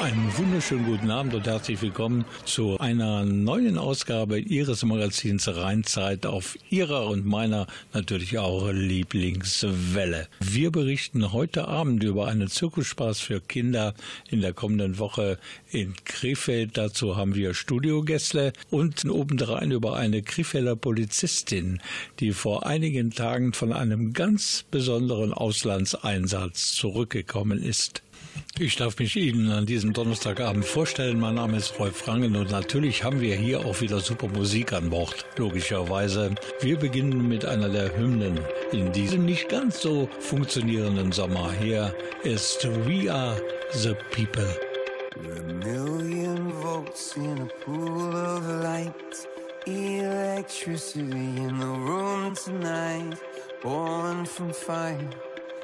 einen wunderschönen guten Abend und herzlich willkommen zu einer neuen Ausgabe Ihres Magazins Rheinzeit auf Ihrer und meiner natürlich auch Lieblingswelle. Wir berichten heute Abend über einen Zirkusspaß für Kinder in der kommenden Woche in Krefeld. Dazu haben wir Studiogäste und obendrein über eine Krefelder Polizistin, die vor einigen Tagen von einem ganz besonderen Auslandseinsatz zurückgekommen ist. Ich darf mich Ihnen an diesem Donnerstagabend vorstellen. Mein Name ist Rolf Frangen und natürlich haben wir hier auch wieder super Musik an Bord, logischerweise. Wir beginnen mit einer der Hymnen in diesem nicht ganz so funktionierenden Sommer. Hier ist We Are the People. A million volts in a pool of light Electricity in the room tonight Born from fire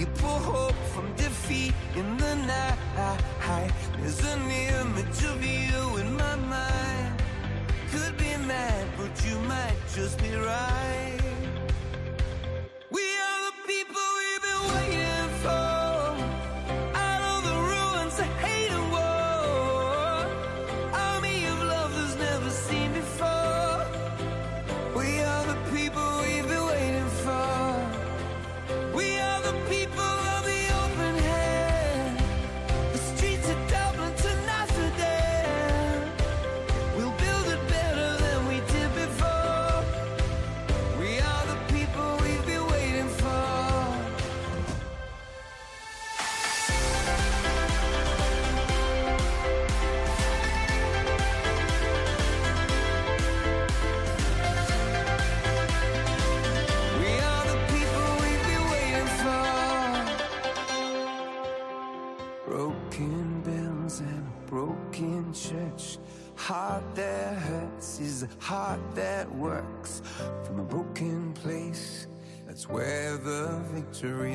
You pull hope from defeat in the night. There's an image of you in my mind.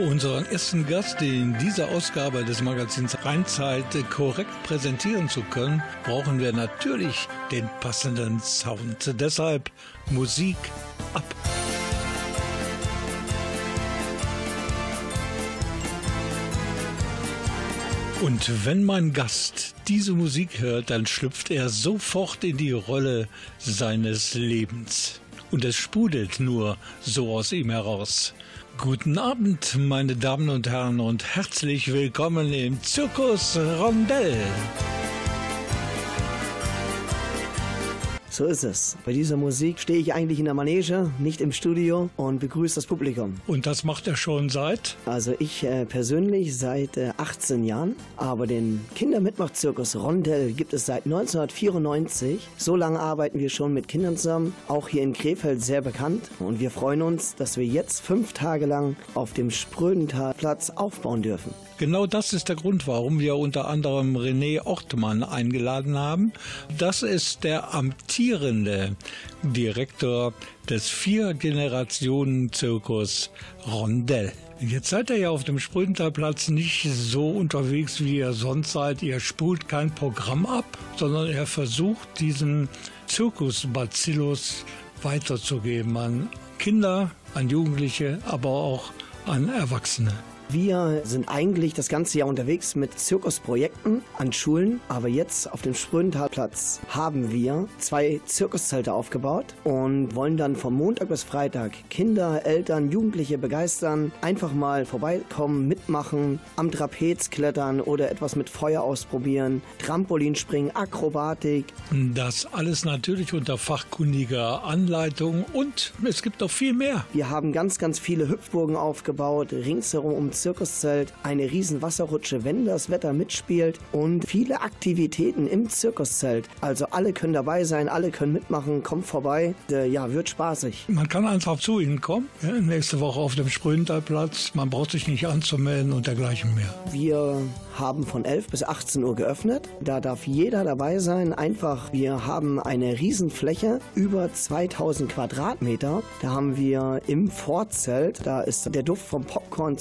Unseren ersten Gast in dieser Ausgabe des Magazins Rheinzeit korrekt präsentieren zu können, brauchen wir natürlich den passenden Sound. Deshalb Musik ab. Und wenn mein Gast diese Musik hört, dann schlüpft er sofort in die Rolle seines Lebens. Und es sprudelt nur so aus ihm heraus. Guten Abend, meine Damen und Herren, und herzlich willkommen im Zirkus Rondell. So ist es. Bei dieser Musik stehe ich eigentlich in der Manege, nicht im Studio und begrüße das Publikum. Und das macht er schon seit? Also ich äh, persönlich seit äh, 18 Jahren, aber den Kindermitmachzirkus Rondell gibt es seit 1994. So lange arbeiten wir schon mit Kindern zusammen, auch hier in Krefeld sehr bekannt. Und wir freuen uns, dass wir jetzt fünf Tage lang auf dem Sprödentalplatz aufbauen dürfen. Genau das ist der Grund, warum wir unter anderem René Ortmann eingeladen haben. Das ist der amtierende Direktor des Vier-Generationen-Zirkus Rondell. Jetzt seid ihr ja auf dem Sprünterplatz nicht so unterwegs, wie ihr sonst seid. Ihr spult kein Programm ab, sondern er versucht, diesen Zirkusbacillus weiterzugeben an Kinder, an Jugendliche, aber auch an Erwachsene. Wir sind eigentlich das ganze Jahr unterwegs mit Zirkusprojekten an Schulen, aber jetzt auf dem Sprödentalplatz haben wir zwei Zirkuszelte aufgebaut und wollen dann vom Montag bis Freitag Kinder, Eltern, Jugendliche begeistern, einfach mal vorbeikommen, mitmachen, am Trapez klettern oder etwas mit Feuer ausprobieren, Trampolinspringen, Akrobatik. Das alles natürlich unter fachkundiger Anleitung und es gibt noch viel mehr. Wir haben ganz, ganz viele Hüpfburgen aufgebaut, ringsherum um Zirkuszelt, eine riesen Wasserrutsche, wenn das Wetter mitspielt und viele Aktivitäten im Zirkuszelt. Also alle können dabei sein, alle können mitmachen, kommt vorbei. Äh, ja, wird spaßig. Man kann einfach zu Ihnen kommen, ja, nächste Woche auf dem Sprüntalplatz. Man braucht sich nicht anzumelden und dergleichen mehr. Wir haben von 11 bis 18 Uhr geöffnet. Da darf jeder dabei sein. Einfach, wir haben eine Riesenfläche, über 2000 Quadratmeter. Da haben wir im Vorzelt, da ist der Duft vom Popcorn,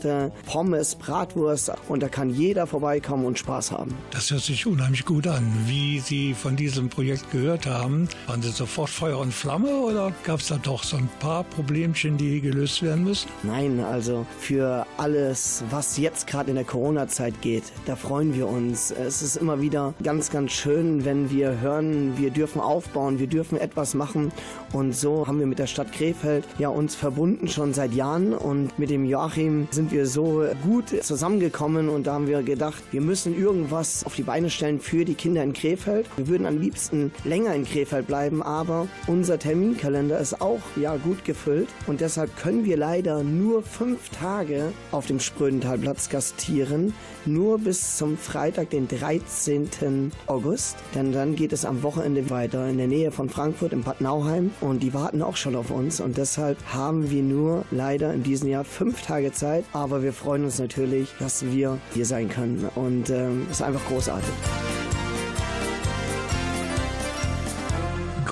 Zuckerwatte, Pommes, Bratwurst und da kann jeder vorbeikommen und Spaß haben. Das hört sich unheimlich gut an. Wie Sie von diesem Projekt gehört haben, waren Sie sofort Feuer und Flamme oder gab es da doch so ein paar Problemchen, die gelöst werden müssen? Nein, also für alles, was jetzt gerade in der Corona-Zeit geht. Da freuen wir uns. Es ist immer wieder ganz, ganz schön, wenn wir hören, wir dürfen aufbauen, wir dürfen etwas machen. Und so haben wir mit der Stadt Krefeld ja uns verbunden schon seit Jahren. Und mit dem Joachim sind wir so gut zusammengekommen und da haben wir gedacht, wir müssen irgendwas auf die Beine stellen für die Kinder in Krefeld. Wir würden am liebsten länger in Krefeld bleiben, aber unser Terminkalender ist auch ja gut gefüllt und deshalb können wir leider nur fünf Tage auf dem Sprödentalplatz gastieren nur bis zum Freitag, den 13. August. Denn dann geht es am Wochenende weiter in der Nähe von Frankfurt in Bad Nauheim und die warten auch schon auf uns und deshalb haben wir nur leider in diesem Jahr fünf Tage Zeit, aber wir freuen uns natürlich, dass wir hier sein können und äh, ist einfach großartig.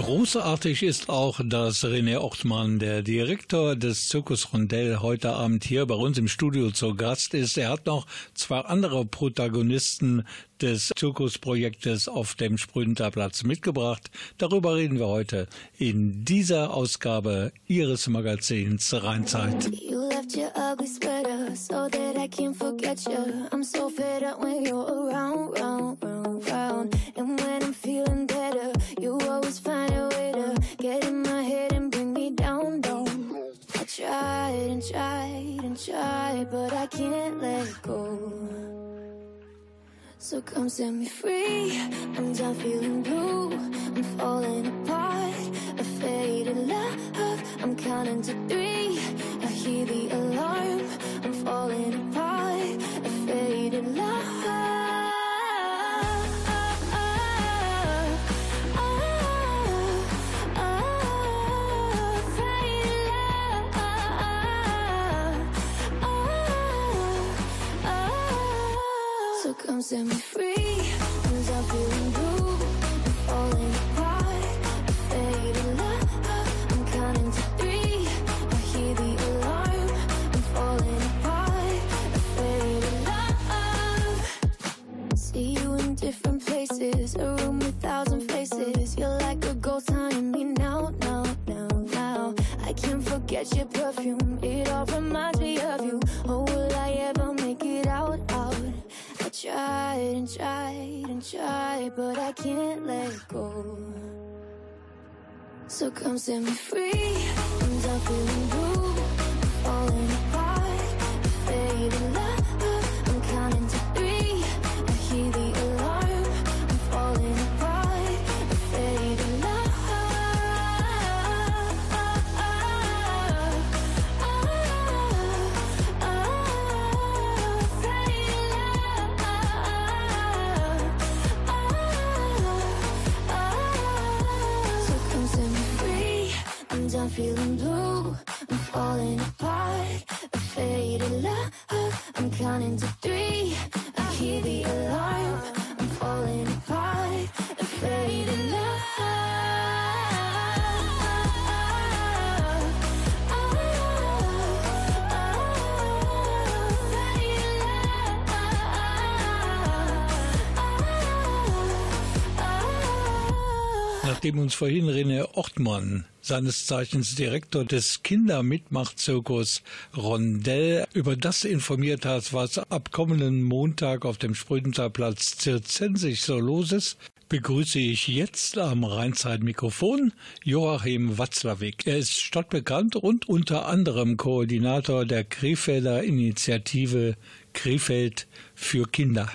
Großartig ist auch, dass René Ochtmann, der Direktor des Zirkus Rondell, heute Abend hier bei uns im Studio zu Gast ist. Er hat noch zwei andere Protagonisten des Zirkusprojektes auf dem Sprünterplatz mitgebracht. Darüber reden wir heute in dieser Ausgabe Ihres Magazins Rheinzeit. You left your ugly sweater so that I can't forget you. I'm so fed up when you're around, round, round, round. And when I'm feeling better, you always find a way to get in my head and bring me down, down. I tried and tried and tried, but I can't let go. So come set me free. I'm done feeling blue. I'm falling apart. A faded love. I'm counting to three. I hear the alarm. I'm falling apart. A faded love. them. So come set me free. I'm feeling blue, Nachdem uns vorhin René Ortmann, seines Zeichens Direktor des Kindermitmachzirkus Rondell, über das informiert hat, was ab kommenden Montag auf dem Sprödentalplatz Zirzensig so los ist, begrüße ich jetzt am Rheinzeit-Mikrofon Joachim Watzlawick. Er ist stadtbekannt und unter anderem Koordinator der Krefelder Initiative Krefeld für Kinder.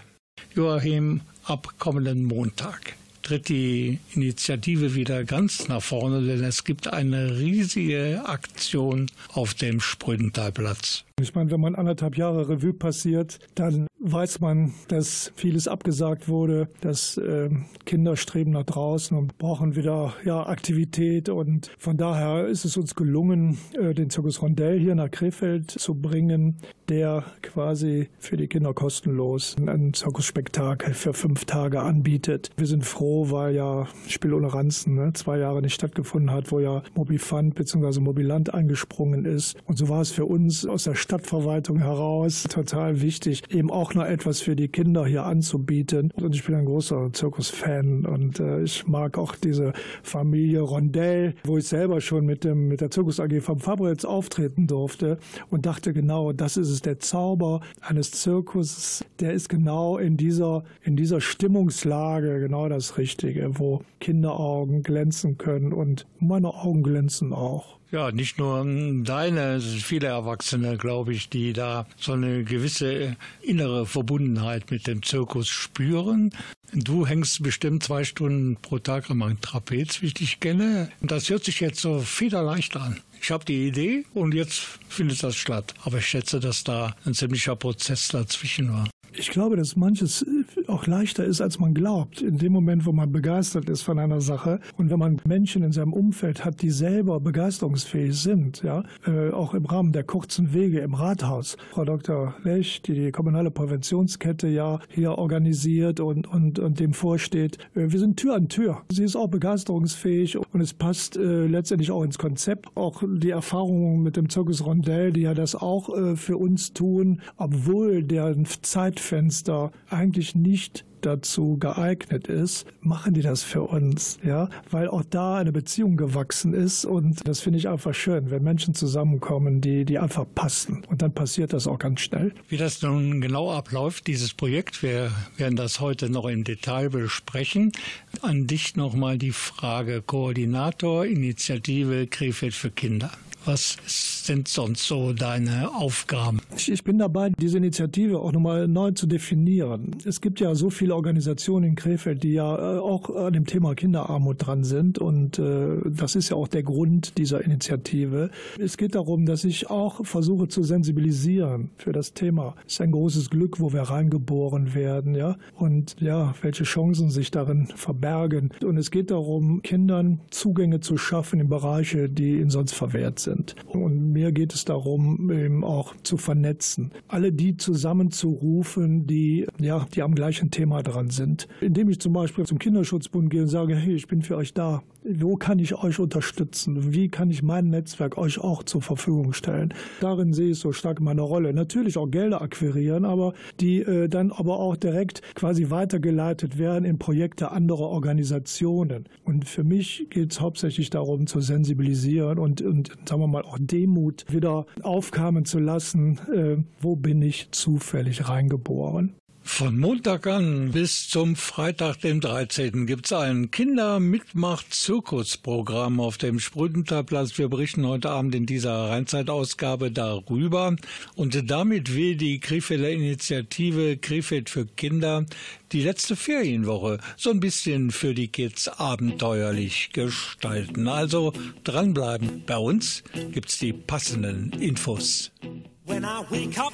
Joachim, ab kommenden Montag tritt die Initiative wieder ganz nach vorne, denn es gibt eine riesige Aktion auf dem Sprödentalplatz. Ich meine, wenn man anderthalb Jahre Revue passiert, dann weiß man, dass vieles abgesagt wurde, dass äh, Kinder streben nach draußen und brauchen wieder ja, Aktivität. Und von daher ist es uns gelungen, äh, den Zirkus Rondell hier nach Krefeld zu bringen, der quasi für die Kinder kostenlos ein Zirkusspektakel für fünf Tage anbietet. Wir sind froh, weil ja Spiel ohne Ranzen ne, zwei Jahre nicht stattgefunden hat, wo ja Mobifund bzw. Mobiland eingesprungen ist. Und so war es für uns aus der Stadtverwaltung heraus total wichtig, eben auch noch etwas für die Kinder hier anzubieten. Und ich bin ein großer Zirkusfan und äh, ich mag auch diese Familie Rondell, wo ich selber schon mit dem mit der Zirkus AG vom Fabritz auftreten durfte und dachte genau, das ist es der Zauber eines Zirkus, der ist genau in dieser in dieser Stimmungslage genau das Richtige, wo Kinderaugen glänzen können und meine Augen glänzen auch. Ja, nicht nur deine, viele Erwachsene, glaube ich, die da so eine gewisse innere Verbundenheit mit dem Zirkus spüren. Du hängst bestimmt zwei Stunden pro Tag am Trapez, wie ich dich kenne. Das hört sich jetzt so federleicht an. Ich habe die Idee und jetzt findet das statt. Aber ich schätze, dass da ein ziemlicher Prozess dazwischen war. Ich glaube, dass manches auch leichter ist, als man glaubt. In dem Moment, wo man begeistert ist von einer Sache und wenn man Menschen in seinem Umfeld hat, die selber begeisterungsfähig sind, ja, äh, auch im Rahmen der kurzen Wege im Rathaus. Frau Dr. Lech, die die kommunale Präventionskette ja hier organisiert und, und, und dem vorsteht, äh, wir sind Tür an Tür. Sie ist auch begeisterungsfähig und es passt äh, letztendlich auch ins Konzept. Auch die Erfahrungen mit dem Zirkus Rondell, die ja das auch äh, für uns tun, obwohl der Zeit Zeitfenster eigentlich nicht dazu geeignet ist, machen die das für uns, ja, weil auch da eine Beziehung gewachsen ist und das finde ich einfach schön, wenn Menschen zusammenkommen, die, die einfach passen und dann passiert das auch ganz schnell. Wie das nun genau abläuft, dieses Projekt, wir werden das heute noch im Detail besprechen. An dich nochmal die Frage, Koordinator Initiative Krefeld für Kinder. Was sind sonst so deine Aufgaben? Ich bin dabei, diese Initiative auch nochmal neu zu definieren. Es gibt ja so viele Organisationen in Krefeld, die ja äh, auch an dem Thema Kinderarmut dran sind und äh, das ist ja auch der Grund dieser Initiative. Es geht darum, dass ich auch versuche zu sensibilisieren für das Thema. Es ist ein großes Glück, wo wir reingeboren werden, ja, und ja, welche Chancen sich darin verbergen. Und es geht darum, Kindern Zugänge zu schaffen in Bereiche, die ihnen sonst verwehrt sind sind. Und mir geht es darum, eben auch zu vernetzen. Alle die zusammenzurufen, die, ja, die am gleichen Thema dran sind. Indem ich zum Beispiel zum Kinderschutzbund gehe und sage, hey, ich bin für euch da. Wo kann ich euch unterstützen? Wie kann ich mein Netzwerk euch auch zur Verfügung stellen? Darin sehe ich so stark meine Rolle. Natürlich auch Gelder akquirieren, aber die äh, dann aber auch direkt quasi weitergeleitet werden in Projekte anderer Organisationen. Und für mich geht es hauptsächlich darum, zu sensibilisieren und, und sagen wir mal auch Demut wieder aufkamen zu lassen. Äh, wo bin ich zufällig reingeboren? Von Montag an bis zum Freitag, dem 13. gibt es ein Kindermitmacht-Zirkusprogramm auf dem Sprüdenterplatz. Wir berichten heute Abend in dieser Rheinzeitausgabe darüber. Und damit will die Krefelder Initiative Krefeld für Kinder die letzte Ferienwoche so ein bisschen für die Kids abenteuerlich gestalten. Also dranbleiben. Bei uns gibt's die passenden Infos. When I wake up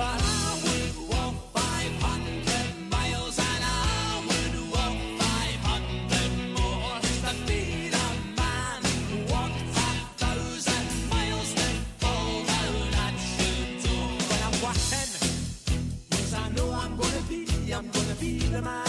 I'm walking, yes, I know I'm gonna be, I'm gonna be the man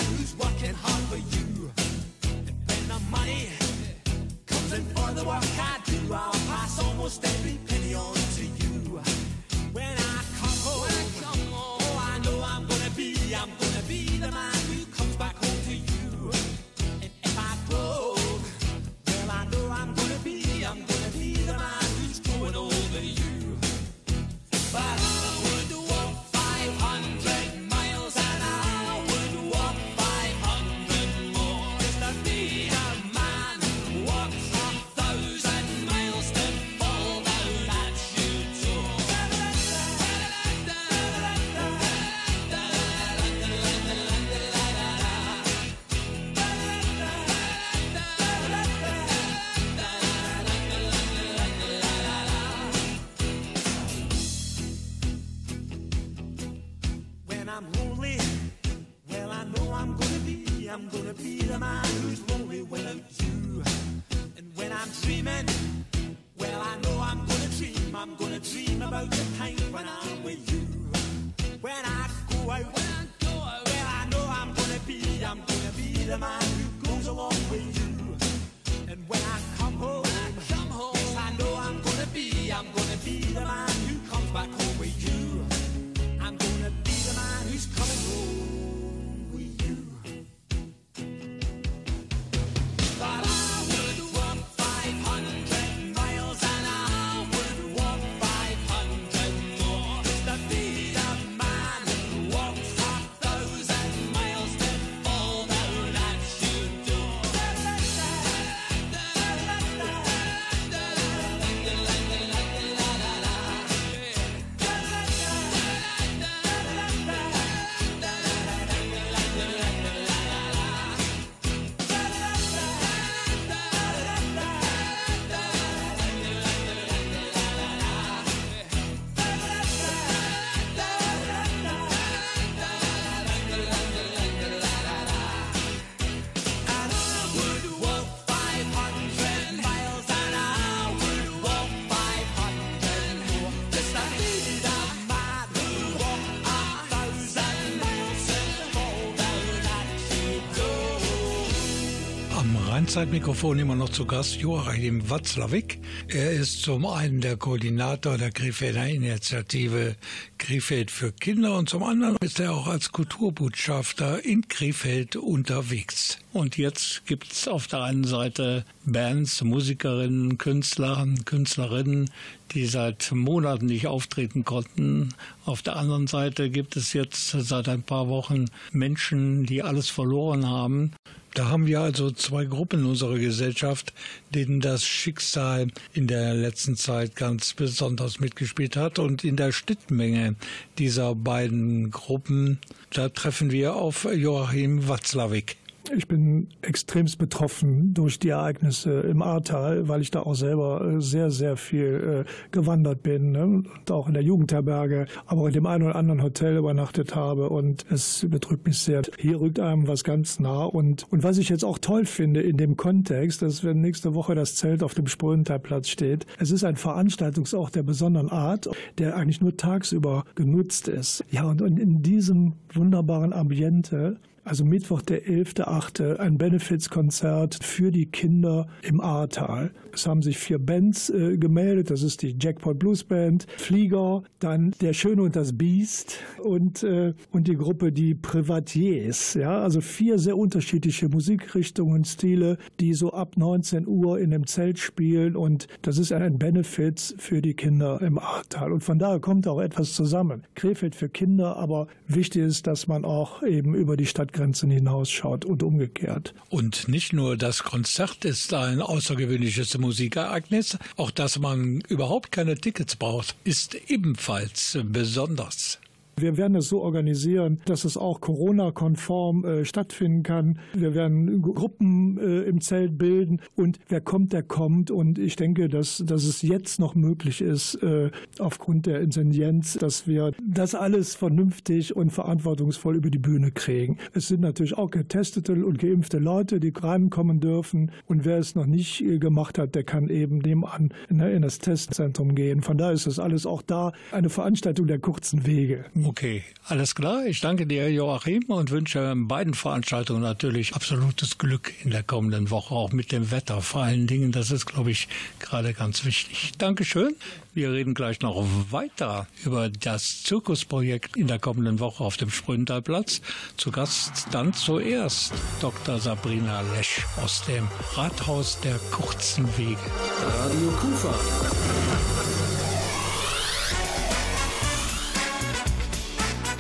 Rheinzeitmikrofon immer noch zu Gast Joachim Watzlawick. Er ist zum einen der Koordinator der Krefelder Initiative Krefeld für Kinder und zum anderen ist er auch als Kulturbotschafter in Krefeld unterwegs. Und jetzt gibt's auf der einen Seite Bands, Musikerinnen, Künstler, Künstlerinnen, die seit Monaten nicht auftreten konnten. Auf der anderen Seite gibt es jetzt seit ein paar Wochen Menschen, die alles verloren haben. Da haben wir also zwei Gruppen in unserer Gesellschaft, denen das Schicksal in der letzten Zeit ganz besonders mitgespielt hat. Und in der Schnittmenge dieser beiden Gruppen, da treffen wir auf Joachim Watzlawick. Ich bin extremst betroffen durch die Ereignisse im Ahrtal, weil ich da auch selber äh, sehr, sehr viel äh, gewandert bin ne? und auch in der Jugendherberge, aber auch in dem einen oder anderen Hotel übernachtet habe und es bedrückt mich sehr. Hier rückt einem was ganz nah und, und was ich jetzt auch toll finde in dem Kontext, dass wenn nächste Woche das Zelt auf dem Spröntalplatz steht, es ist ein Veranstaltungsort der besonderen Art, der eigentlich nur tagsüber genutzt ist. Ja, und, und in diesem wunderbaren Ambiente also Mittwoch, der 11.8., ein Benefizkonzert für die Kinder im Ahrtal. Es haben sich vier Bands äh, gemeldet. Das ist die Jackpot Blues Band, Flieger, dann Der Schöne und das Biest und, äh, und die Gruppe Die Privatiers. Ja, also vier sehr unterschiedliche Musikrichtungen, Stile, die so ab 19 Uhr in dem Zelt spielen. Und das ist ein Benefit für die Kinder im Ahrtal. Und von daher kommt auch etwas zusammen. Krefeld für Kinder, aber wichtig ist, dass man auch eben über die Stadt Landesgrenzen hinausschaut und umgekehrt. Und nicht nur das Konzert ist ein außergewöhnliches Musikereignis, auch dass man überhaupt keine Tickets braucht, ist ebenfalls besonders. Wir werden es so organisieren, dass es auch Corona-konform äh, stattfinden kann. Wir werden Gruppen äh, im Zelt bilden und wer kommt, der kommt. Und ich denke, dass, dass es jetzt noch möglich ist, äh, aufgrund der Intelligenz, dass wir das alles vernünftig und verantwortungsvoll über die Bühne kriegen. Es sind natürlich auch getestete und geimpfte Leute, die reinkommen dürfen. Und wer es noch nicht äh, gemacht hat, der kann eben nebenan ne, in das Testzentrum gehen. Von daher ist das alles auch da eine Veranstaltung der kurzen Wege. Okay, alles klar. Ich danke dir, Joachim, und wünsche beiden Veranstaltungen natürlich absolutes Glück in der kommenden Woche, auch mit dem Wetter. Vor allen Dingen, das ist, glaube ich, gerade ganz wichtig. Dankeschön. Wir reden gleich noch weiter über das Zirkusprojekt in der kommenden Woche auf dem Sprüntalplatz. Zu Gast dann zuerst Dr. Sabrina Lesch aus dem Rathaus der kurzen Wege. Radio Kufa.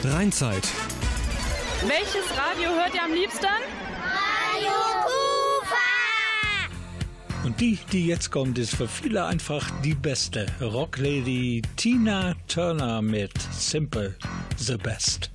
Rheinzeit. Welches Radio hört ihr am liebsten? Radio Kufa! Und die, die jetzt kommt, ist für viele einfach die beste. Rocklady Tina Turner mit Simple the Best.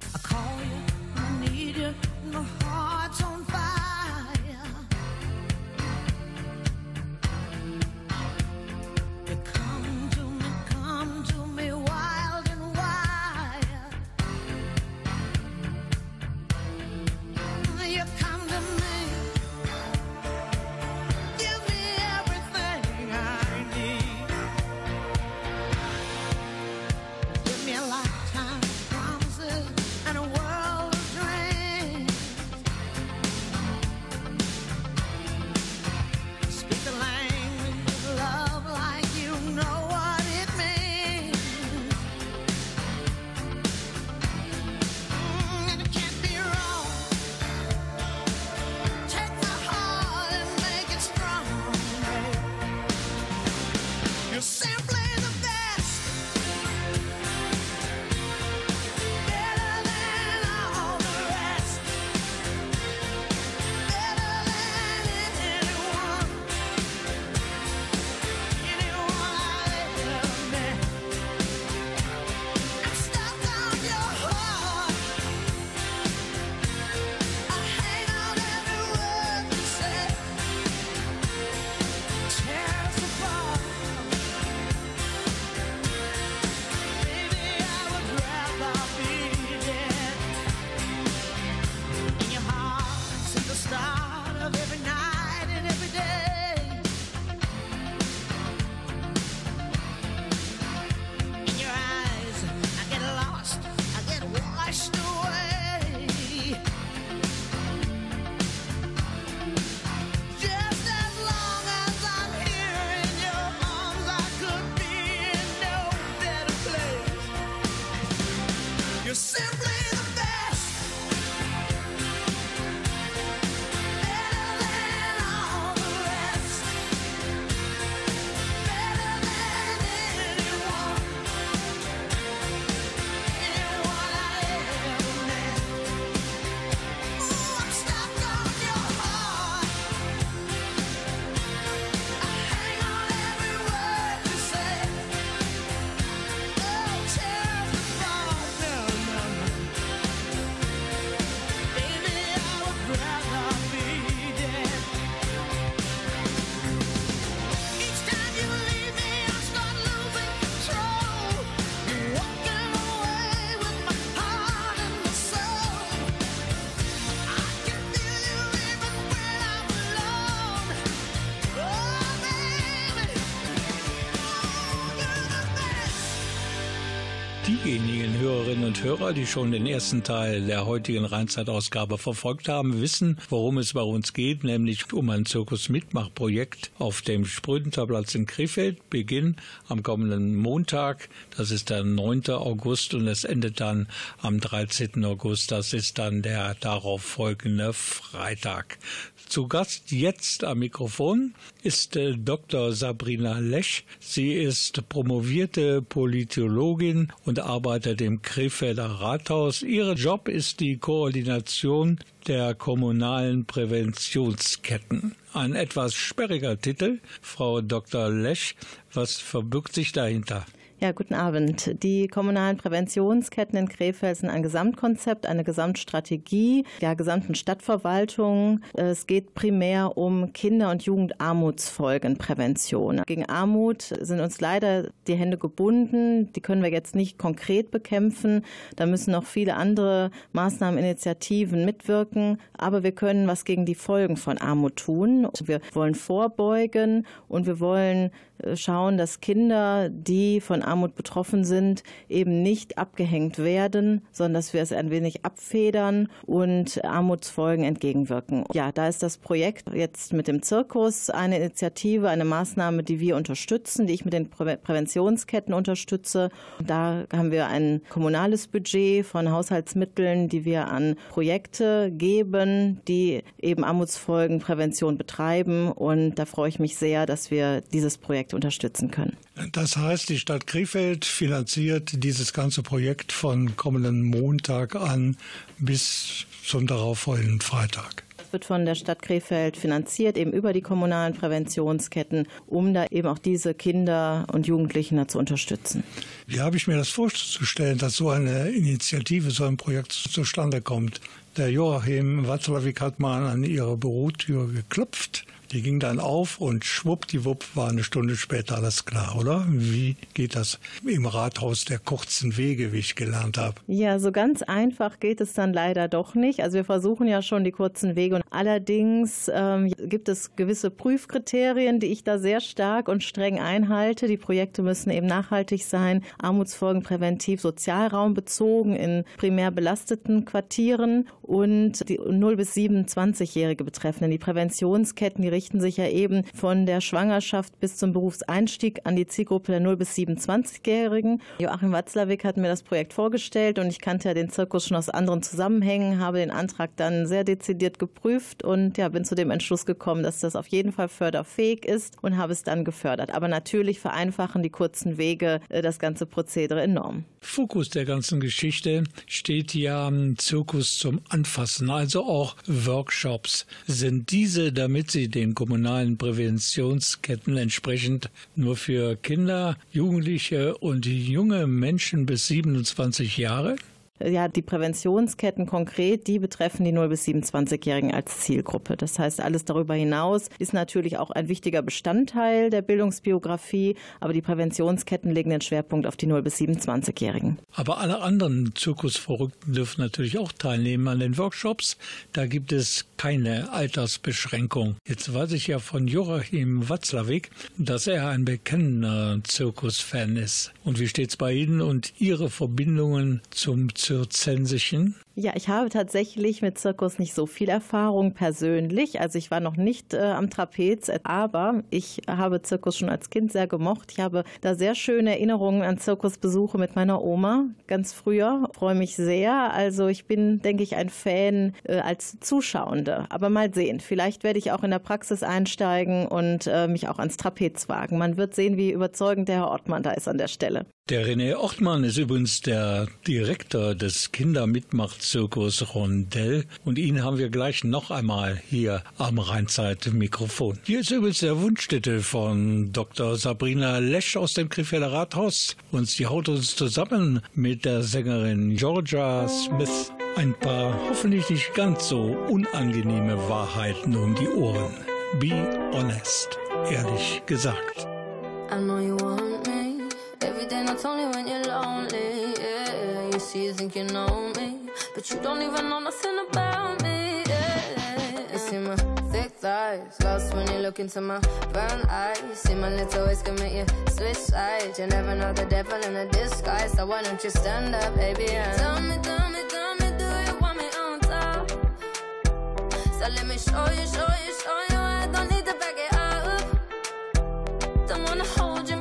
Hörer, die schon den ersten Teil der heutigen Rheinzeitausgabe verfolgt haben, wissen, worum es bei uns geht, nämlich um ein Zirkus-Mitmach-Projekt auf dem Sprünterplatz in Krefeld. Beginn am kommenden Montag, das ist der 9. August und es endet dann am 13. August, das ist dann der darauf folgende Freitag. Zu Gast jetzt am Mikrofon ist äh, Dr. Sabrina Lesch. Sie ist promovierte Politologin und arbeitet im Krefelder Rathaus. Ihr Job ist die Koordination der kommunalen Präventionsketten. Ein etwas sperriger Titel. Frau Dr. Lesch, was verbirgt sich dahinter? Ja, guten Abend. Die kommunalen Präventionsketten in Krefeld sind ein Gesamtkonzept, eine Gesamtstrategie der gesamten Stadtverwaltung. Es geht primär um Kinder- und Jugendarmutsfolgenprävention. Gegen Armut sind uns leider die Hände gebunden. Die können wir jetzt nicht konkret bekämpfen. Da müssen noch viele andere Maßnahmen, Initiativen mitwirken. Aber wir können was gegen die Folgen von Armut tun. Wir wollen vorbeugen und wir wollen schauen, dass Kinder, die von Armut betroffen sind, eben nicht abgehängt werden, sondern dass wir es ein wenig abfedern und Armutsfolgen entgegenwirken. Ja, da ist das Projekt jetzt mit dem Zirkus eine Initiative, eine Maßnahme, die wir unterstützen, die ich mit den Prä Präventionsketten unterstütze. Da haben wir ein kommunales Budget von Haushaltsmitteln, die wir an Projekte geben, die eben Armutsfolgenprävention betreiben. Und da freue ich mich sehr, dass wir dieses Projekt unterstützen können. Das heißt, die Stadt Krefeld finanziert dieses ganze Projekt von kommenden Montag an bis zum darauffolgenden Freitag. Das wird von der Stadt Krefeld finanziert, eben über die kommunalen Präventionsketten, um da eben auch diese Kinder und Jugendlichen zu unterstützen. Wie habe ich mir das vorzustellen, dass so eine Initiative, so ein Projekt zustande kommt? Der Joachim Watzlawick hat mal an ihre Bürotür geklopft. Die ging dann auf und schwuppdiwupp war eine Stunde später alles klar, oder? Wie geht das im Rathaus der kurzen Wege, wie ich gelernt habe? Ja, so ganz einfach geht es dann leider doch nicht. Also wir versuchen ja schon die kurzen Wege und allerdings ähm, gibt es gewisse Prüfkriterien, die ich da sehr stark und streng einhalte. Die Projekte müssen eben nachhaltig sein, Armutsfolgen präventiv, sozialraumbezogen in primär belasteten Quartieren und die 0 bis 27-Jährige betreffenden. Die Präventionsketten, die richten sich ja eben von der Schwangerschaft bis zum Berufseinstieg an die Zielgruppe der 0 bis 27-Jährigen. Joachim Watzlawick hat mir das Projekt vorgestellt und ich kannte ja den Zirkus schon aus anderen Zusammenhängen, habe den Antrag dann sehr dezidiert geprüft und ja, bin zu dem Entschluss gekommen, dass das auf jeden Fall förderfähig ist und habe es dann gefördert. Aber natürlich vereinfachen die kurzen Wege äh, das ganze Prozedere enorm. Fokus der ganzen Geschichte steht ja Zirkus zum Anfassen, also auch Workshops. Sind diese, damit sie kommunalen Präventionsketten entsprechend nur für Kinder, Jugendliche und junge Menschen bis 27 Jahre? Ja, die Präventionsketten konkret, die betreffen die 0 bis 27-Jährigen als Zielgruppe. Das heißt, alles darüber hinaus ist natürlich auch ein wichtiger Bestandteil der Bildungsbiografie, aber die Präventionsketten legen den Schwerpunkt auf die 0 bis 27-Jährigen. Aber alle anderen Zirkusverrückten dürfen natürlich auch teilnehmen an den Workshops. Da gibt es keine Altersbeschränkung. Jetzt weiß ich ja von Joachim Watzlawick, dass er ein bekennender Zirkusfan ist. Und wie steht's bei Ihnen und Ihre Verbindungen zum Zirzensischen? Ja, ich habe tatsächlich mit Zirkus nicht so viel Erfahrung persönlich. Also ich war noch nicht äh, am Trapez, aber ich habe Zirkus schon als Kind sehr gemocht. Ich habe da sehr schöne Erinnerungen an Zirkusbesuche mit meiner Oma ganz früher. Freue mich sehr. Also ich bin, denke ich, ein Fan äh, als Zuschauende. Aber mal sehen. Vielleicht werde ich auch in der Praxis einsteigen und äh, mich auch ans Trapez wagen. Man wird sehen, wie überzeugend der Herr Ortmann da ist an der Stelle. Der René Ortmann ist übrigens der Direktor des Kindermitmachzirkus Rondell und ihn haben wir gleich noch einmal hier am Rheinzeit-Mikrofon. Hier ist übrigens der Wunschtitel von Dr. Sabrina Lesch aus dem Krefelder Rathaus und sie haut uns zusammen mit der Sängerin Georgia Smith ein paar hoffentlich nicht ganz so unangenehme Wahrheiten um die Ohren. Be honest, ehrlich gesagt. I know you want me. Every day, not only when you're lonely. Yeah, you see, you think you know me, but you don't even know nothing about me. Yeah, you see my thick thighs, lost when you look into my brown eyes. See my little ways can make you switch sides. You never know the devil in a disguise, so why don't you stand up, baby? And tell me, tell me, tell me, do you want me on top? So let me show you, show you, show you. I don't need to back it up. Don't wanna hold you,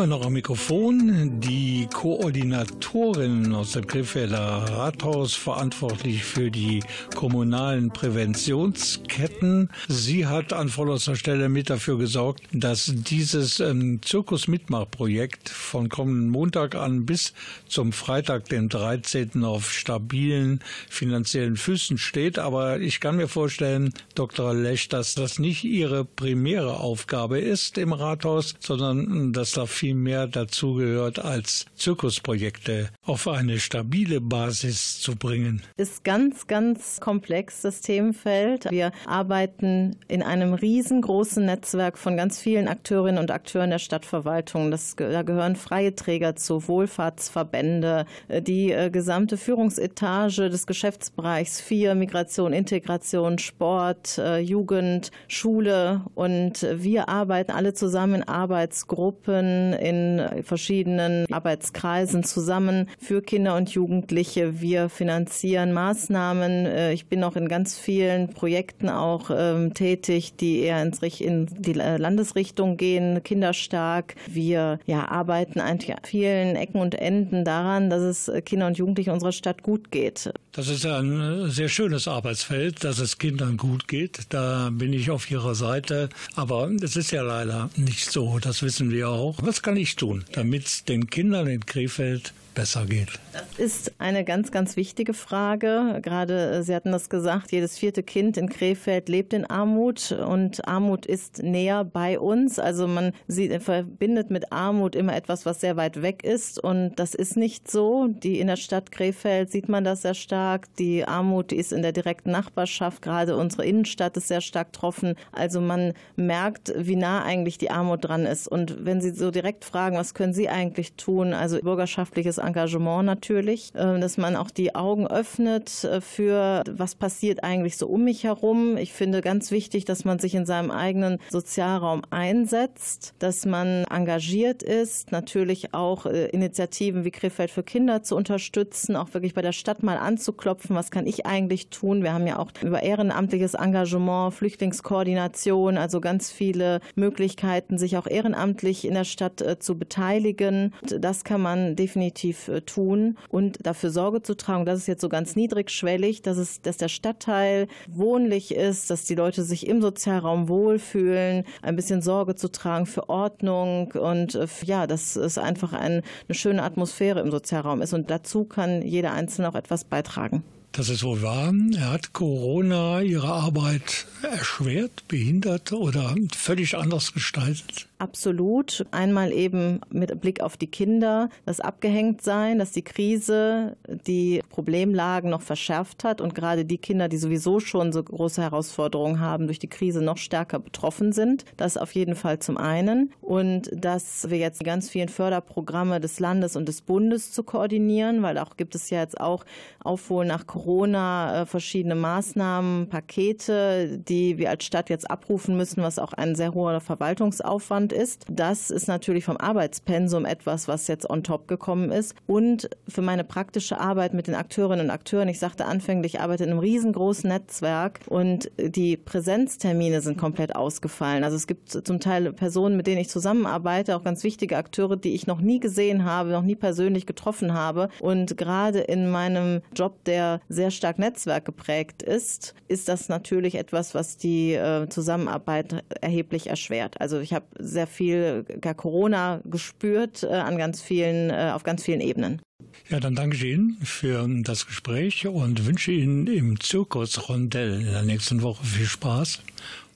Immer noch am Mikrofon die Koordinatorin aus dem Krefelder Rathaus, verantwortlich für die kommunalen Präventionsketten. Sie hat an vorderster Stelle mit dafür gesorgt, dass dieses ähm, Zirkus-Mitmach-Projekt von kommenden Montag an bis zum Freitag, den 13. auf stabilen finanziellen Füßen steht. Aber ich kann mir vorstellen, Dr. Lech, dass das nicht Ihre primäre Aufgabe ist im Rathaus, sondern dass da viel mehr dazu gehört, als Zirkusprojekte auf eine stabile Basis zu bringen. ist ganz, ganz komplex, das Themenfeld. Wir arbeiten in einem riesengroßen Netzwerk von ganz vielen Akteurinnen und Akteuren der Stadtverwaltung. Das, da gehören freie Träger zu, Wohlfahrtsverbände, äh, die äh, gesamte Führungsetage des Geschäftsbereichs 4, Migration, Integration, Sport, äh, Jugend, Schule. Und wir arbeiten alle zusammen in Arbeitsgruppen, in verschiedenen Arbeitskreisen zusammen für Kinder und Jugendliche. Wir finanzieren Maßnahmen. Äh, Ich bin auch in ganz vielen Projekten auch ähm, tätig, die eher ins, in die äh, Landesrichtung gehen, kinderstark. Wir ja, arbeiten eigentlich an vielen Ecken und Enden daran, dass es Kinder und Jugendlichen unserer Stadt gut geht. Das ist ein äh, sehr schönes Arbeitsfeld, dass es Kindern gut geht. Da bin ich auf Ihrer Seite. Aber es ist ja leider nicht so. Das wissen wir auch. Was kann ich tun, damit es den Kindern in Krefeld besser geht? Das ist eine ganz, ganz wichtige Frage. Gerade äh, Sie hatten das gesagt, jedes vierte Kind in Krefeld lebt in Armut und Armut ist näher bei uns. Also man sieht, verbindet mit Armut immer etwas, was sehr weit weg ist und das ist nicht so. Die in der Stadt Krefeld sieht man das sehr stark. Die Armut, ist in der direkten Nachbarschaft. Gerade unsere Innenstadt ist sehr stark getroffen. Also man merkt, wie nah eigentlich die Armut dran ist. Und wenn Sie so direkt fragen, was können Sie eigentlich tun? Also bürgerschaftliches Engagement natürlich, äh, dass man auch die Augen öffnet äh, für, was passiert eigentlich so um mich herum. Ich finde ganz wichtig, dass man sich in seinem eigenen Sozialraum einsetzt, dass man engagiert ist, natürlich auch äh, Initiativen wie Krefeld für Kinder zu unterstützen, auch wirklich bei der Stadt mal anzuklopfen, was kann ich eigentlich tun. Wir haben ja auch über ehrenamtliches Engagement, Flüchtlingskoordination, also ganz viele Möglichkeiten, sich auch ehrenamtlich in der Stadt zu beteiligen. Das kann man definitiv äh, tun und dafür Sorge zu tragen. Das ist jetzt so ganz niedrigschwellig, dass es, dass der Stadtteil wohnlich ist, dass die Leute sich im Sozialraum wohlfühlen, ein bisschen Sorge zu tragen für Ordnung und äh, ja, dass es einfach ein, eine schöne Atmosphäre im Sozialraum ist und dazu kann jeder Einzelne auch etwas beitragen. Das ist wohl wahr. Hat Corona Ihre Arbeit erschwert, behindert oder völlig anders gestaltet? Absolut. Einmal eben mit Blick auf die Kinder, das Abgehängtsein, dass die Krise die Problemlagen noch verschärft hat und gerade die Kinder, die sowieso schon so große Herausforderungen haben, durch die Krise noch stärker betroffen sind. Das auf jeden Fall zum einen. Und dass wir jetzt die ganz vielen Förderprogramme des Landes und des Bundes zu koordinieren, weil auch gibt es ja jetzt auch Aufholen nach Corona, äh, verschiedene Maßnahmen, Pakete, die wir als Stadt jetzt abrufen müssen, was auch ein sehr hoher Verwaltungsaufwand ist. Das ist natürlich vom Arbeitspensum etwas, was jetzt on top gekommen ist. Und für meine praktische Arbeit mit den Akteurinnen und Akteuren, ich sagte anfänglich, ich arbeite in einem riesengroßen Netzwerk und die Präsenztermine sind komplett ausgefallen. Also es gibt zum Teil Personen, mit denen ich zusammenarbeite, auch ganz wichtige Akteure, die ich noch nie gesehen habe, noch nie persönlich getroffen habe. Und gerade in meinem Job, der sehr stark Netzwerk geprägt ist, ist das natürlich etwas, was die äh, Zusammenarbeit erheblich erschwert. Also ich habe sehr viel gar Corona gespürt äh, an ganz vielen, äh, auf ganz vielen Ebenen. Ja, dann danke ich Ihnen für das Gespräch und wünsche Ihnen im Zirkus Rondell in der nächsten Woche viel Spaß.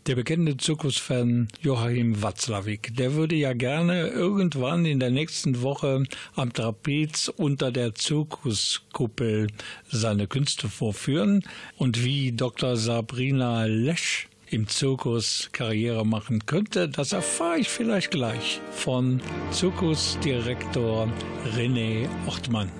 Der bekannte Zirkusfan Joachim Watzlawick, der würde ja gerne irgendwann in der nächsten Woche am Trapez unter der Zirkuskuppel seine Künste vorführen. Und wie Dr. Sabrina Lesch im Zirkus Karriere machen könnte, das erfahre ich vielleicht gleich von Zirkusdirektor René Ortmann.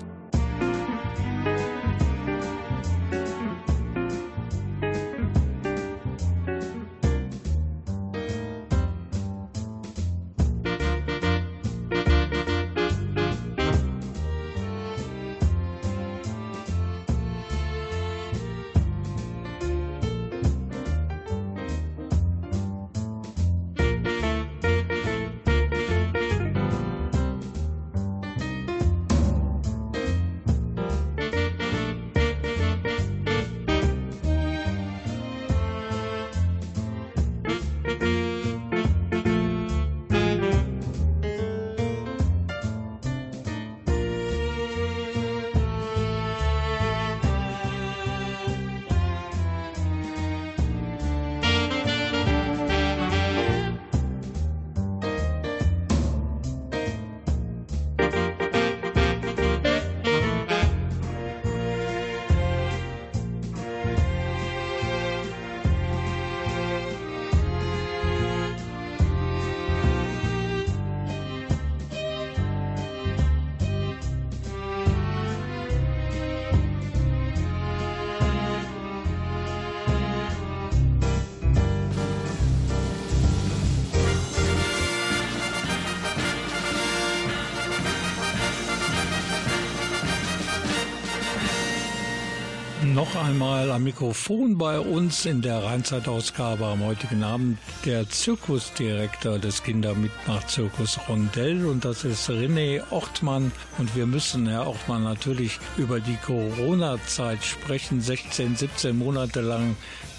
Am Mikrofon bei uns in der Rheinzeitausgabe am heutigen Abend der Zirkusdirektor des Kindermitmachzirkus Rondell und das ist René Ortmann und wir müssen, Herr Ortmann, natürlich über die Corona-Zeit sprechen. 16, 17 Monate lang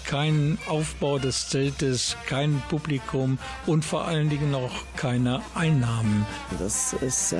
kein Aufbau des Zeltes, kein Publikum und vor allen Dingen auch keine Einnahmen. Das ist äh,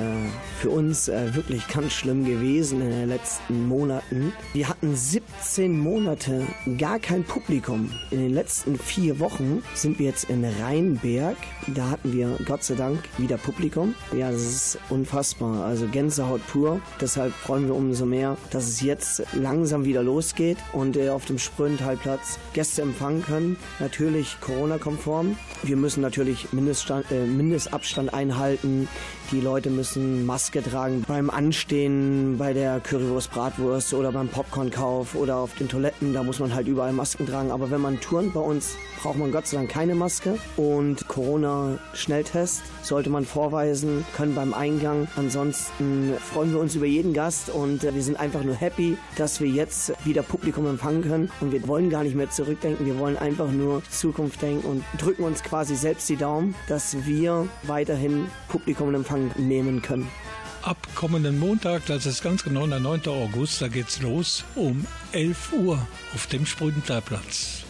für uns äh, wirklich ganz schlimm gewesen in den letzten Monaten. Wir hatten 17 Monate gar kein Publikum. In den letzten vier Wochen sind wir jetzt in Rheinberg. Da hatten wir Gott sei Dank wieder Publikum. Ja, das ist unfassbar. Also Gänsehaut pur. Deshalb freuen wir umso mehr, dass es jetzt langsam wieder losgeht und äh, auf dem Spröntalplatz Gäste empfangen können. Natürlich Corona-konform. Wir müssen natürlich Mindeststand, äh, Mindestabstand einhalten. Die Leute müssen Maske tragen beim Anstehen, bei der Currywurst, Bratwurst oder beim Popcornkauf oder auf den Toiletten. Da muss man halt überall Masken tragen. Aber wenn man turnt bei uns, braucht man Gott sei Dank keine Maske. Und Corona-Schnelltest sollte man vorweisen können beim Eingang. Ansonsten freuen wir uns über jeden Gast und äh, wir sind einfach nur happy, dass wir jetzt wieder Publikum empfangen können. Und wir wollen gar nicht mehr zurückdenken. Wir wollen einfach nur Zukunft denken und drücken uns quasi selbst die Daumen, dass wir weiterhin Publikum in Empfang nehmen können. Ab kommenden Montag, das ist ganz genau der 9. August, da geht's los um 11 Uhr auf dem Sprünterplatz.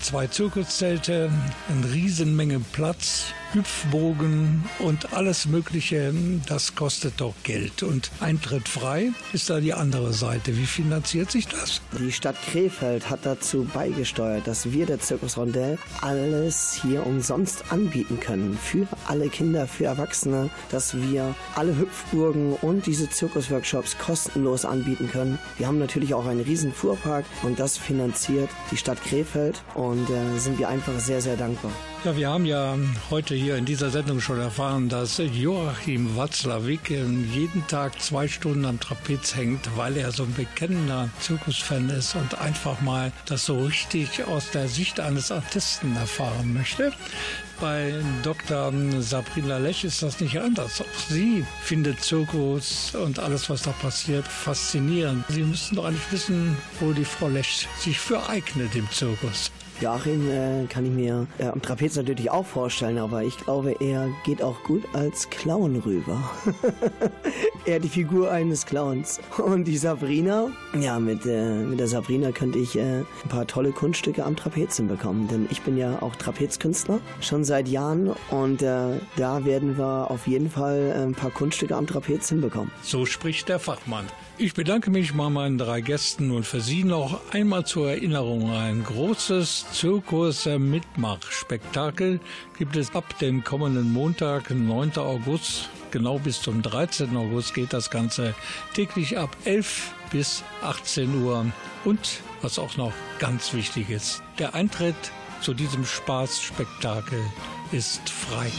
Zwei Zirkuszelte, eine Riesenmenge Platz Hüpfbogen und alles Mögliche, das kostet doch Geld. Und Eintritt frei ist da die andere Seite. Wie finanziert sich das? Die Stadt Krefeld hat dazu beigesteuert, dass wir der Zirkus Rondell alles hier umsonst anbieten können. Für alle Kinder, für Erwachsene, dass wir alle Hüpfburgen und diese Zirkusworkshops kostenlos anbieten können. Wir haben natürlich auch einen riesen Fuhrpark und das finanziert die Stadt Krefeld und äh, sind wir einfach sehr, sehr dankbar. Ja, wir haben ja heute hier in dieser Sendung schon erfahren, dass Joachim Watzlawick jeden Tag zwei Stunden am Trapez hängt, weil er so ein bekennender Zirkusfan ist und einfach mal das so richtig aus der Sicht eines Artisten erfahren möchte. Bei Dr. Sabrina Lech ist das nicht anders. Auch sie findet Zirkus und alles, was da passiert, faszinierend. Sie müssen doch eigentlich wissen, wo die Frau Lech sich für eignet im Zirkus. Joachim äh, kann ich mir äh, am Trapez natürlich auch vorstellen, aber ich glaube, er geht auch gut als Clown rüber. er hat die Figur eines Clowns. Und die Sabrina, ja, mit, äh, mit der Sabrina könnte ich äh, ein paar tolle Kunststücke am Trapez hinbekommen, denn ich bin ja auch Trapezkünstler, schon seit Jahren und äh, da werden wir auf jeden Fall äh, ein paar Kunststücke am Trapez hinbekommen. So spricht der Fachmann. Ich bedanke mich bei meinen drei Gästen und für Sie noch einmal zur Erinnerung ein großes Zirkus-Mitmach-Spektakel gibt es ab dem kommenden Montag, 9. August. Genau bis zum 13. August geht das Ganze täglich ab 11 bis 18 Uhr. Und was auch noch ganz wichtig ist, der Eintritt zu diesem Spaßspektakel ist frei.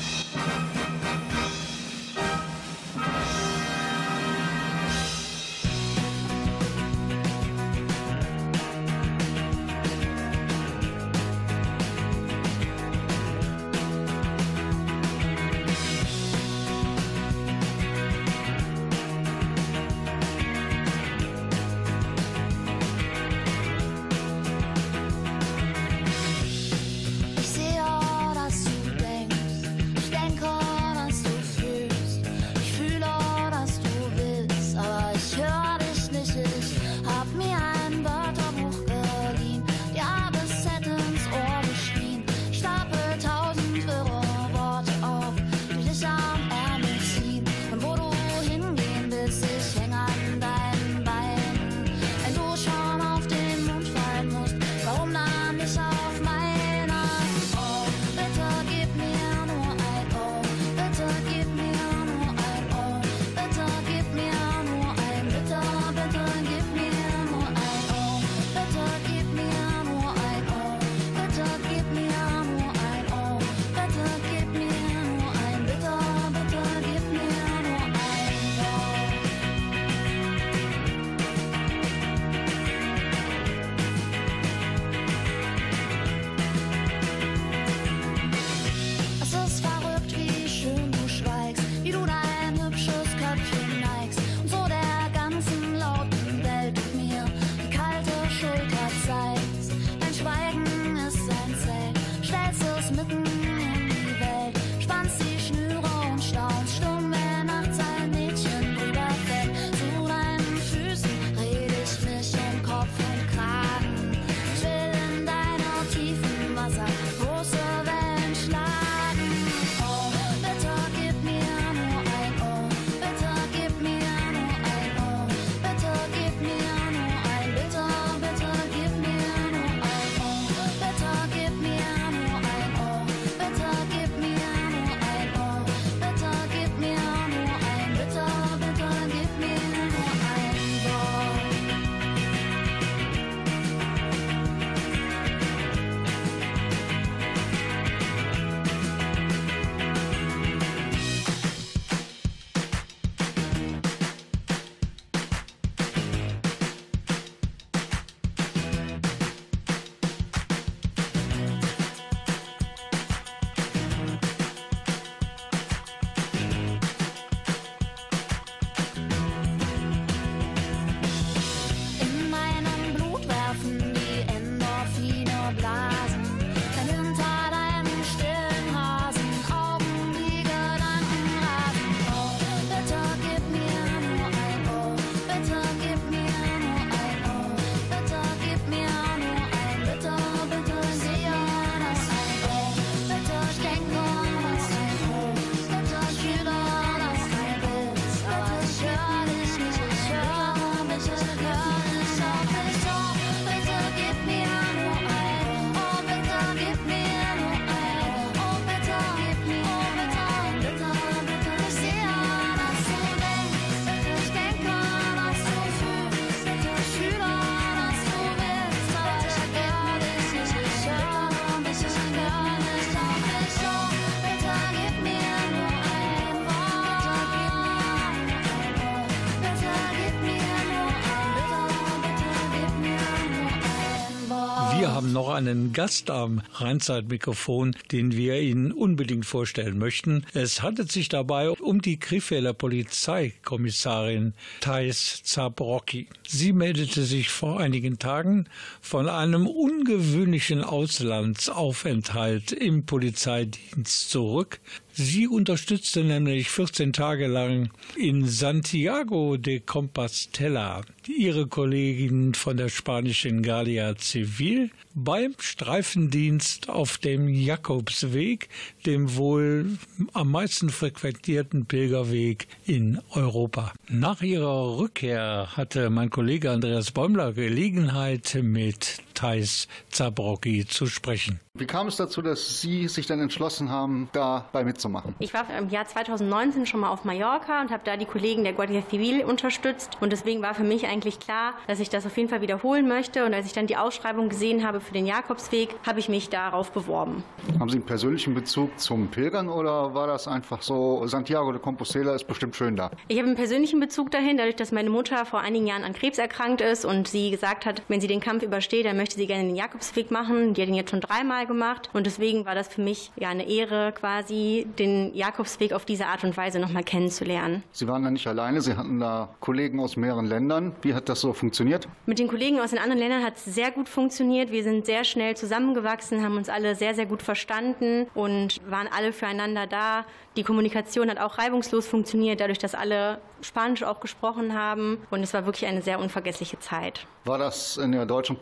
Haben noch einen Gast am Rheinzeit-Mikrofon, den wir Ihnen unbedingt vorstellen möchten. Es handelt sich dabei um die Krefelder Polizeikommissarin Thais Zabrocki. Sie meldete sich vor einigen Tagen von einem ungewöhnlichen Auslandsaufenthalt im Polizeidienst zurück. Sie unterstützte nämlich 14 Tage lang in Santiago de Compostela ihre Kollegin von der spanischen Guardia Civil beim Streifendienst auf dem Jakobsweg, dem wohl am meisten frequentierten Pilgerweg in Europa. Nach ihrer Rückkehr hatte mein Kollege Andreas Bäumler Gelegenheit, mit Thais Zabrocki zu sprechen. Wie kam es dazu, dass Sie sich dann entschlossen haben, dabei mitzumachen? Ich war im Jahr 2019 schon mal auf Mallorca und habe da die Kollegen der Guardia Civil unterstützt. Und deswegen war für mich eigentlich klar, dass ich das auf jeden Fall wiederholen möchte. Und als ich dann die Ausschreibung gesehen habe für den Jakobsweg, habe ich mich darauf beworben. Haben Sie einen persönlichen Bezug zum Pilgern oder war das einfach so, Santiago de Compostela ist bestimmt schön da? Ich habe einen persönlichen Bezug dahin, dadurch, dass meine Mutter vor einigen Jahren an Krebs erkrankt ist und sie gesagt hat, wenn sie den Kampf übersteht, dann möchte sie gerne den Jakobsweg machen. Die hat ihn jetzt schon dreimal gemacht und deswegen war das für mich ja eine Ehre, quasi den Jakobsweg auf diese Art und Weise nochmal kennenzulernen. Sie waren da nicht alleine, Sie hatten da Kollegen aus mehreren Ländern. Wie hat das so funktioniert? Mit den Kollegen aus den anderen Ländern hat es sehr gut funktioniert. Wir sind sehr schnell zusammengewachsen, haben uns alle sehr, sehr gut verstanden und waren alle füreinander da. Die Kommunikation hat auch reibungslos funktioniert, dadurch, dass alle Spanisch auch gesprochen haben. Und es war wirklich eine sehr unvergessliche Zeit. War das in der deutschen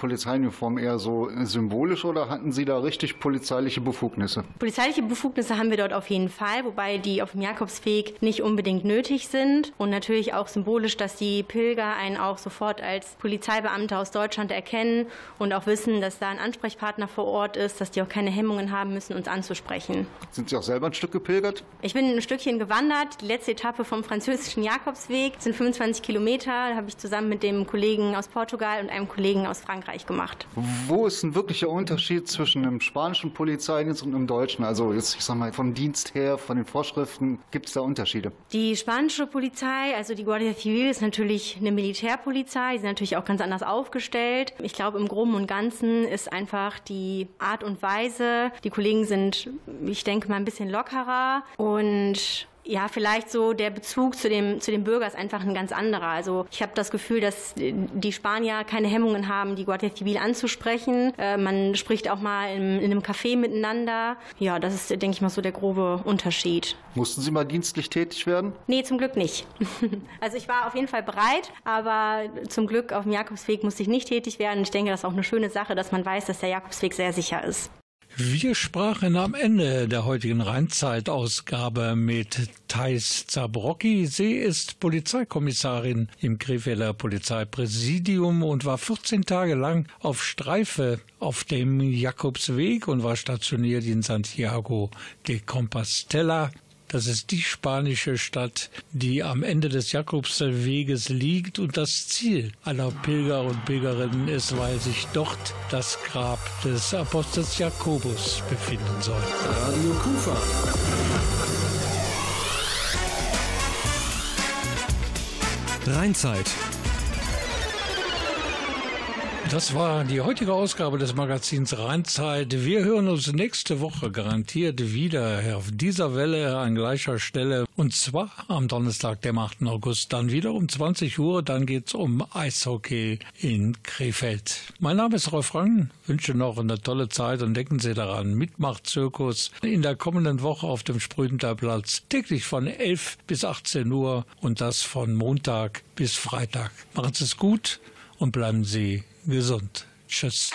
Polizeiuniform eher so symbolisch oder hatten Sie da richtig polizeiliche Befugnisse? Polizeiliche Befugnisse haben wir dort auf jeden Fall, wobei die auf dem Jakobsweg nicht unbedingt nötig sind. Und natürlich auch symbolisch, dass die Pilger einen auch sofort als Polizeibeamter aus Deutschland erkennen und auch wissen, dass da ein Ansprechpartner vor Ort ist, dass die auch keine Hemmungen haben müssen, uns anzusprechen. Sind Sie auch selber ein Stück gepilgert? Ich bin ein Stückchen gewandert. Die letzte Etappe vom französischen Jakobsweg sind 25 Kilometer. Da habe ich zusammen mit dem Kollegen aus Portugal und einem Kollegen aus Frankreich gemacht. Wo ist ein wirklicher Unterschied zwischen einem spanischen Polizeidienst und einem deutschen? Also jetzt, ich sag mal, vom Dienst her, von den Vorschriften, gibt es da Unterschiede? Die spanische Polizei, also die Guardia Civil, ist natürlich eine Militärpolizei. Die sind natürlich auch ganz anders aufgestellt. Ich glaube, im Groben und Ganzen ist einfach die Art und Weise, die Kollegen sind, ich denke mal, ein bisschen lockerer und ja, vielleicht so der Bezug zu dem, zu dem Bürger ist einfach ein ganz anderer. Also ich habe das Gefühl, dass die Spanier keine Hemmungen haben, die Guardia Civil anzusprechen. Äh, man spricht auch mal in, in einem Café miteinander. Ja, das ist, denke ich mal, so der grobe Unterschied. Mussten Sie mal dienstlich tätig werden? Nee, zum Glück nicht. Also ich war auf jeden Fall bereit, aber zum Glück auf dem Jakobsweg musste ich nicht tätig werden. Ich denke, das ist auch eine schöne Sache, dass man weiß, dass der Jakobsweg sehr sicher ist. Wir sprachen am Ende der heutigen Rheinzeit-Ausgabe mit Thais Zabrocki. Sie ist Polizeikommissarin im Krefelder Polizeipräsidium und war 14 Tage lang auf Streife auf dem Jakobsweg und war stationiert in Santiago de Compostela. Das ist die spanische Stadt, die am Ende des Jakobsweges liegt und das Ziel aller Pilger und Pilgerinnen ist, weil sich dort das Grab des Apostels Jakobus befinden soll. Radio Kufa. Rheinzeit. Das war die heutige Ausgabe des Magazins Rheinzeit. Wir hören uns nächste Woche garantiert wieder auf dieser Welle an gleicher Stelle. Und zwar am Donnerstag, dem 8. August, dann wieder um 20 Uhr. Dann geht's um Eishockey in Krefeld. Mein Name ist Rolf Rang. Wünsche noch eine tolle Zeit und denken Sie daran, Mitmachzirkus in der kommenden Woche auf dem Sprühterplatz. Täglich von 11 bis 18 Uhr und das von Montag bis Freitag. Machen Sie es gut und bleiben Sie gesund. Tschüss.